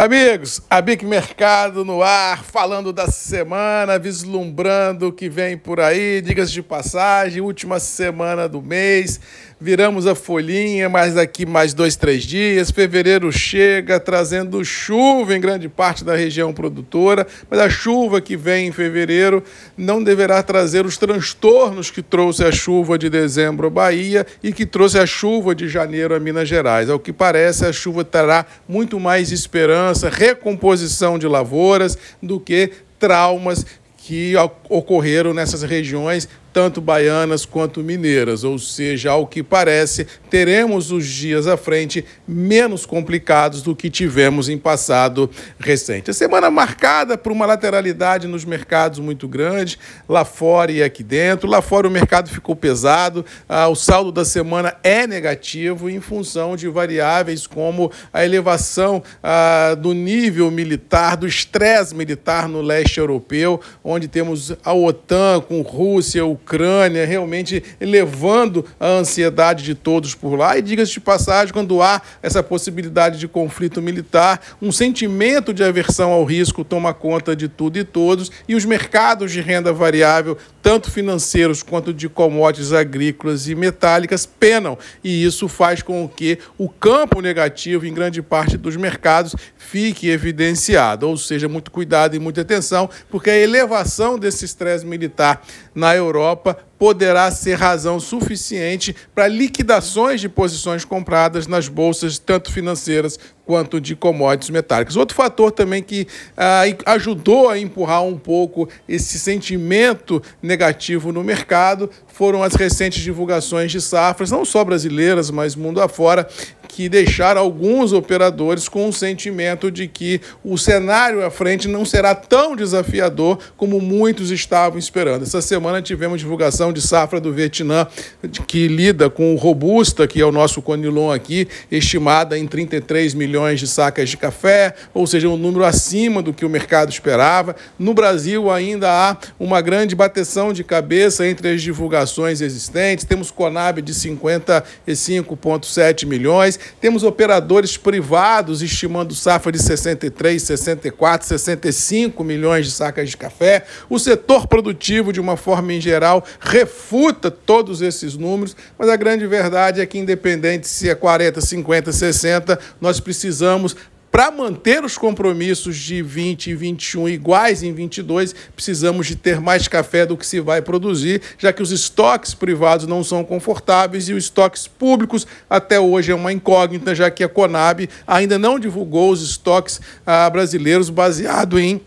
Amigos, a Bic Mercado no ar, falando da semana, vislumbrando o que vem por aí, digas de passagem, última semana do mês, viramos a folhinha, mas daqui mais dois, três dias, fevereiro chega trazendo chuva em grande parte da região produtora, mas a chuva que vem em fevereiro não deverá trazer os transtornos que trouxe a chuva de dezembro à Bahia e que trouxe a chuva de janeiro a Minas Gerais. Ao que parece, a chuva terá muito mais esperança recomposição de lavouras, do que traumas que ocorreram nessas regiões tanto baianas quanto mineiras, ou seja, ao que parece, teremos os dias à frente menos complicados do que tivemos em passado recente. A semana marcada por uma lateralidade nos mercados muito grande, lá fora e aqui dentro. Lá fora o mercado ficou pesado, ah, o saldo da semana é negativo em função de variáveis como a elevação ah, do nível militar, do estresse militar no leste europeu, onde temos a OTAN com Rússia, Ucrânia, realmente levando a ansiedade de todos por lá. E diga-se de passagem, quando há essa possibilidade de conflito militar, um sentimento de aversão ao risco toma conta de tudo e todos, e os mercados de renda variável, tanto financeiros quanto de commodities agrícolas e metálicas, penam. E isso faz com que o campo negativo em grande parte dos mercados fique evidenciado. Ou seja, muito cuidado e muita atenção, porque a elevação desse estresse militar na Europa poderá ser razão suficiente para liquidações de posições compradas nas bolsas, tanto financeiras quanto de commodities metálicas. Outro fator também que ah, ajudou a empurrar um pouco esse sentimento negativo no mercado foram as recentes divulgações de safras, não só brasileiras, mas mundo afora, que deixaram alguns operadores com o sentimento de que o cenário à frente não será tão desafiador como muitos estavam esperando. Essa semana tivemos divulgação de safra do Vietnã, que lida com o Robusta, que é o nosso Conilon aqui, estimada em 33 milhões de sacas de café, ou seja, um número acima do que o mercado esperava. No Brasil ainda há uma grande bateção de cabeça entre as divulgações existentes. Temos Conab de 55,7 milhões, temos operadores privados estimando safra de 63, 64, 65 milhões de sacas de café. O setor produtivo, de uma forma em geral, refuta todos esses números, mas a grande verdade é que, independente se é 40, 50, 60, nós precisamos para manter os compromissos de 20 e 21 iguais em 22, precisamos de ter mais café do que se vai produzir, já que os estoques privados não são confortáveis e os estoques públicos até hoje é uma incógnita, já que a Conab ainda não divulgou os estoques ah, brasileiros baseado em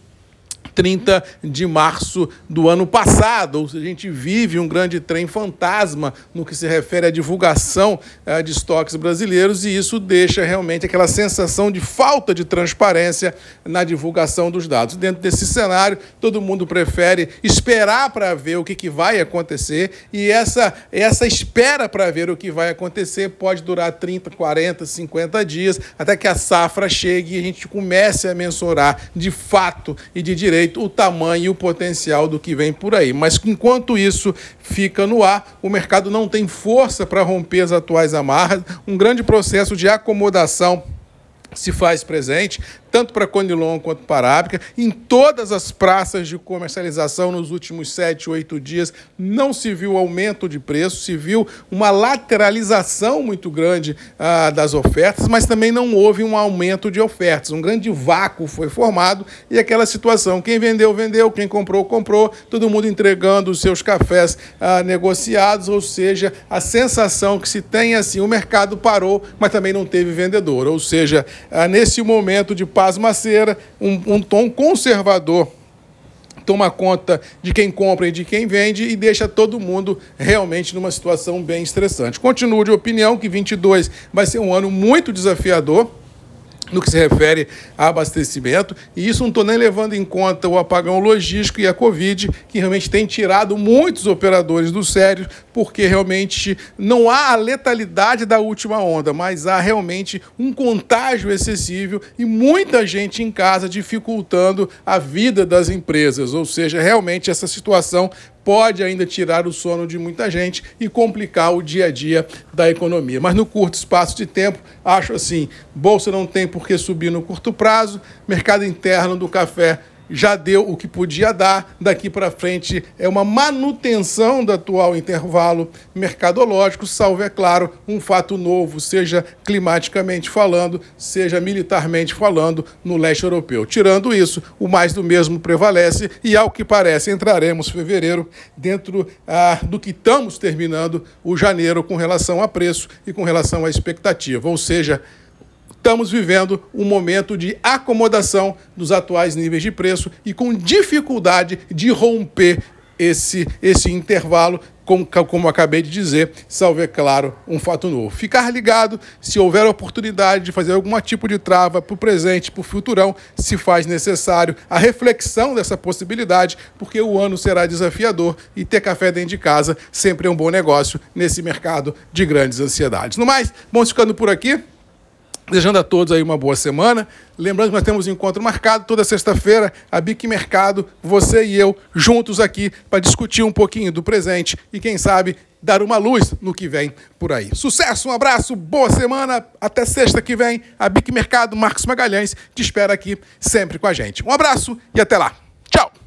30 de março do ano passado. Ou seja, a gente vive um grande trem fantasma no que se refere à divulgação eh, de estoques brasileiros, e isso deixa realmente aquela sensação de falta de transparência na divulgação dos dados. Dentro desse cenário, todo mundo prefere esperar para ver o que, que vai acontecer, e essa, essa espera para ver o que vai acontecer pode durar 30, 40, 50 dias, até que a safra chegue e a gente comece a mensurar de fato e de direito o tamanho e o potencial do que vem por aí. Mas enquanto isso fica no ar, o mercado não tem força para romper as atuais amarras, um grande processo de acomodação se faz presente, tanto para Conilon quanto para Arábica. Em todas as praças de comercialização nos últimos sete, oito dias, não se viu aumento de preço, se viu uma lateralização muito grande ah, das ofertas, mas também não houve um aumento de ofertas. Um grande vácuo foi formado e aquela situação: quem vendeu, vendeu, quem comprou, comprou, todo mundo entregando os seus cafés ah, negociados, ou seja, a sensação que se tem assim: o mercado parou, mas também não teve vendedor. Ou seja, ah, nesse momento de pasmaceira, um, um tom conservador toma conta de quem compra e de quem vende e deixa todo mundo realmente numa situação bem estressante. Continuo de opinião que 22 vai ser um ano muito desafiador no que se refere a abastecimento, e isso não estou nem levando em conta o apagão logístico e a Covid, que realmente tem tirado muitos operadores do sério, porque realmente não há a letalidade da última onda, mas há realmente um contágio excessivo e muita gente em casa dificultando a vida das empresas. Ou seja, realmente essa situação pode ainda tirar o sono de muita gente e complicar o dia a dia da economia. Mas no curto espaço de tempo, acho assim, bolsa não tem por que subir no curto prazo, mercado interno do café já deu o que podia dar. Daqui para frente é uma manutenção do atual intervalo mercadológico, salvo, é claro, um fato novo, seja climaticamente falando, seja militarmente falando, no leste europeu. Tirando isso, o mais do mesmo prevalece e, ao que parece, entraremos em fevereiro dentro ah, do que estamos terminando o janeiro com relação a preço e com relação à expectativa. Ou seja, estamos vivendo um momento de acomodação dos atuais níveis de preço e com dificuldade de romper esse, esse intervalo, como, como acabei de dizer, salve, é claro, um fato novo. Ficar ligado, se houver oportunidade de fazer algum tipo de trava para o presente, para o futurão, se faz necessário a reflexão dessa possibilidade, porque o ano será desafiador e ter café dentro de casa sempre é um bom negócio nesse mercado de grandes ansiedades. No mais, vamos ficando por aqui. Desejando a todos aí uma boa semana. Lembrando que nós temos um encontro marcado toda sexta-feira, a Bic Mercado, você e eu, juntos aqui para discutir um pouquinho do presente e, quem sabe, dar uma luz no que vem por aí. Sucesso, um abraço, boa semana, até sexta que vem. A Bic Mercado, Marcos Magalhães, te espera aqui sempre com a gente. Um abraço e até lá. Tchau!